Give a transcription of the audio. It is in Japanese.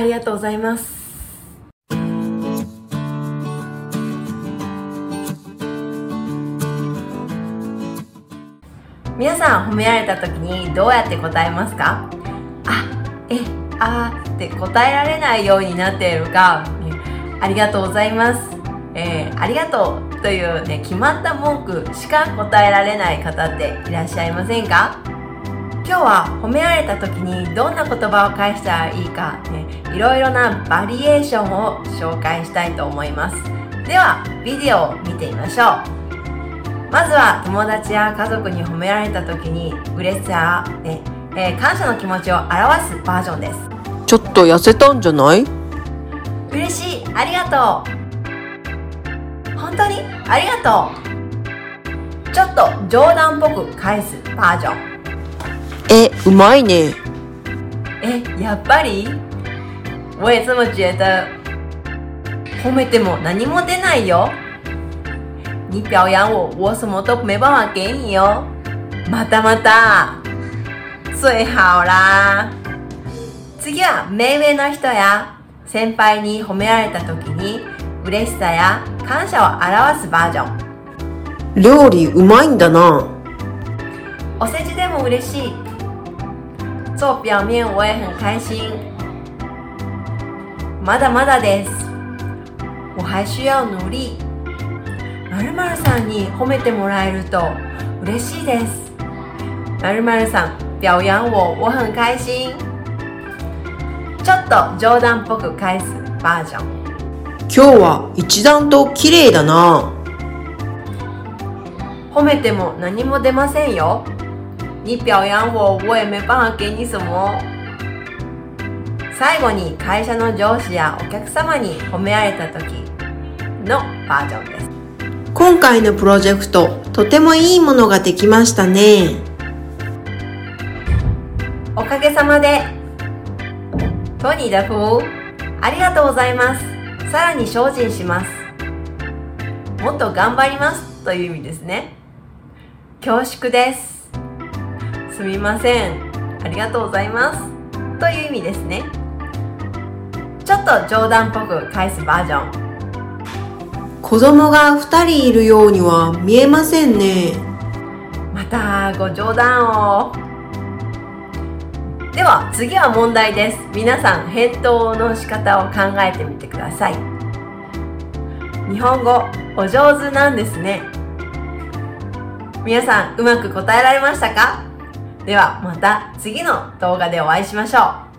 ありがとうございます。皆さん褒められた時にどうやって答えますか？あ、え、あーって答えられないようになっているか、ありがとうございます。えーありがとうというね、決まった文句しか答えられない方っていらっしゃいませんか？今日は褒められた時にどんな言葉を返したらいいか、ね、いろいろなバリエーションを紹介したいと思います。では、ビデオを見てみましょう。まずは友達や家族に褒められた時に嬉しさ、ねえー感謝の気持ちを表すバージョンです。ちょっと痩せたんじゃない？嬉しいありがとう本当にありがとうちょっと冗談っぽく返すバージョンえ、うまいね。えやっぱり？我也这么觉得褒めても何も出ないよ。你表扬我我什么都没办法给你よ。またまた。最好啦次は目上の人や先輩に褒められた時に嬉しさや感謝を表すバージョン。料理うまいんだな。お世辞でも嬉しい做表面我也很开心。まだまだです。我还需要努力〇〇さんに褒めてもらえると嬉しいです。〇〇さん表揚我我很開心。ちょっと冗談っぽく返すバージョン。今日は一段と綺麗だな。褒めても何も出ませんよ。你表揚我，我也没办法给你什么。最後に会社の上司やお客様に褒められた時のバージョンです。今回のプロジェクト、とてもいいものができましたね。おかげさまで。トニーダフー、ありがとうございます。さらに精進します。もっと頑張りますという意味ですね。恐縮です。すみません。ありがとうございます。という意味ですね。ちょっと冗談っぽく返すバージョン。子供が二人いるようには見えませんね。またご冗談を。では次は問題です。皆さん返答の仕方を考えてみてください。日本語お上手なんですね。皆さんうまく答えられましたか？ではまた次の動画でお会いしましょう。